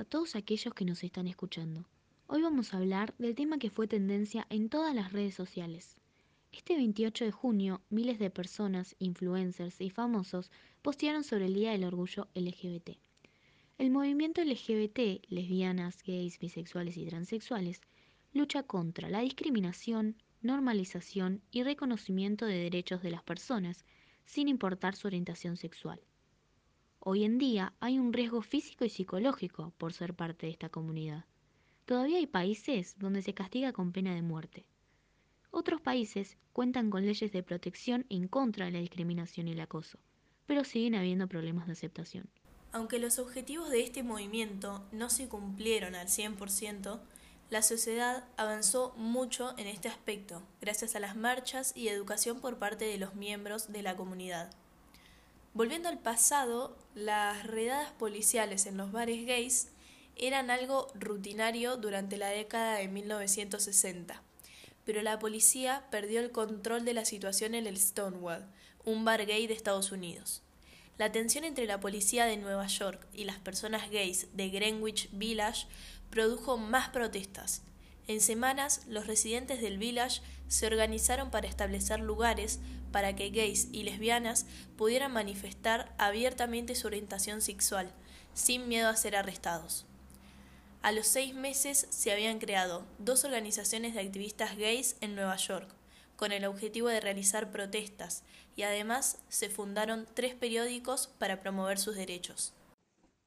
a todos aquellos que nos están escuchando. Hoy vamos a hablar del tema que fue tendencia en todas las redes sociales. Este 28 de junio, miles de personas, influencers y famosos postearon sobre el Día del Orgullo LGBT. El movimiento LGBT, lesbianas, gays, bisexuales y transexuales, lucha contra la discriminación, normalización y reconocimiento de derechos de las personas, sin importar su orientación sexual. Hoy en día hay un riesgo físico y psicológico por ser parte de esta comunidad. Todavía hay países donde se castiga con pena de muerte. Otros países cuentan con leyes de protección en contra de la discriminación y el acoso, pero siguen habiendo problemas de aceptación. Aunque los objetivos de este movimiento no se cumplieron al 100%, la sociedad avanzó mucho en este aspecto, gracias a las marchas y educación por parte de los miembros de la comunidad. Volviendo al pasado, las redadas policiales en los bares gays eran algo rutinario durante la década de 1960, pero la policía perdió el control de la situación en el Stonewall, un bar gay de Estados Unidos. La tensión entre la policía de Nueva York y las personas gays de Greenwich Village produjo más protestas. En semanas, los residentes del village se organizaron para establecer lugares para que gays y lesbianas pudieran manifestar abiertamente su orientación sexual, sin miedo a ser arrestados. A los seis meses se habían creado dos organizaciones de activistas gays en Nueva York, con el objetivo de realizar protestas, y además se fundaron tres periódicos para promover sus derechos.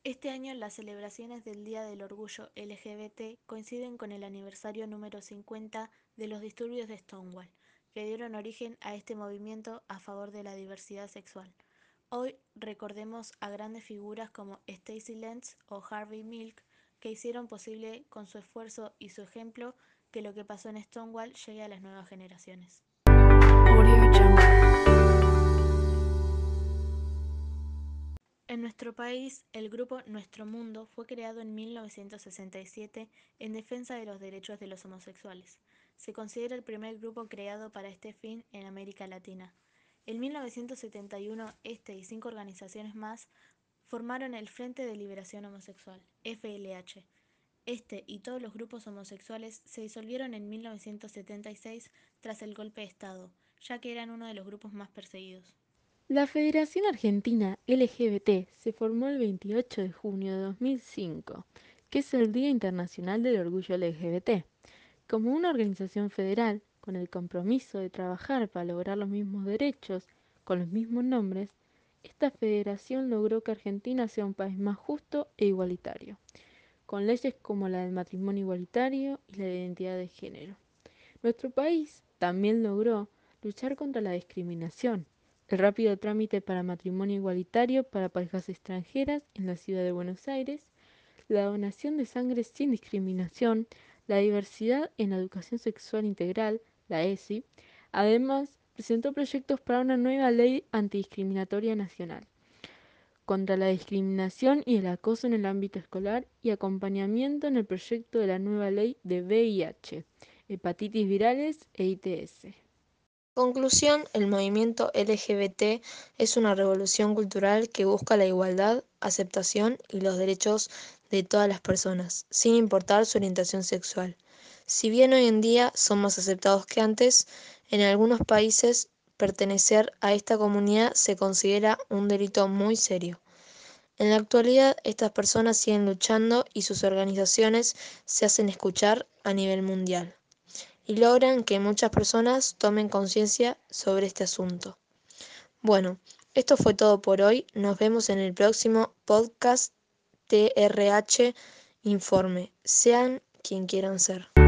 Este año las celebraciones del Día del Orgullo LGBT coinciden con el aniversario número 50 de los disturbios de Stonewall, que dieron origen a este movimiento a favor de la diversidad sexual. Hoy recordemos a grandes figuras como Stacy Lenz o Harvey Milk, que hicieron posible con su esfuerzo y su ejemplo que lo que pasó en Stonewall llegue a las nuevas generaciones. En nuestro país, el grupo Nuestro Mundo fue creado en 1967 en defensa de los derechos de los homosexuales. Se considera el primer grupo creado para este fin en América Latina. En 1971, este y cinco organizaciones más formaron el Frente de Liberación Homosexual, FLH. Este y todos los grupos homosexuales se disolvieron en 1976 tras el golpe de Estado, ya que eran uno de los grupos más perseguidos. La Federación Argentina LGBT se formó el 28 de junio de 2005, que es el Día Internacional del Orgullo LGBT. Como una organización federal, con el compromiso de trabajar para lograr los mismos derechos, con los mismos nombres, esta federación logró que Argentina sea un país más justo e igualitario, con leyes como la del matrimonio igualitario y la de identidad de género. Nuestro país también logró luchar contra la discriminación, el rápido trámite para matrimonio igualitario para parejas extranjeras en la ciudad de Buenos Aires, la donación de sangre sin discriminación, la diversidad en la educación sexual integral, la ESI, además presentó proyectos para una nueva ley antidiscriminatoria nacional contra la discriminación y el acoso en el ámbito escolar y acompañamiento en el proyecto de la nueva ley de VIH, hepatitis virales e ITS. Conclusión, el movimiento LGBT es una revolución cultural que busca la igualdad, aceptación y los derechos de todas las personas, sin importar su orientación sexual. Si bien hoy en día son más aceptados que antes, en algunos países pertenecer a esta comunidad se considera un delito muy serio. En la actualidad, estas personas siguen luchando y sus organizaciones se hacen escuchar a nivel mundial y logran que muchas personas tomen conciencia sobre este asunto. Bueno, esto fue todo por hoy. Nos vemos en el próximo podcast TRH Informe. Sean quien quieran ser.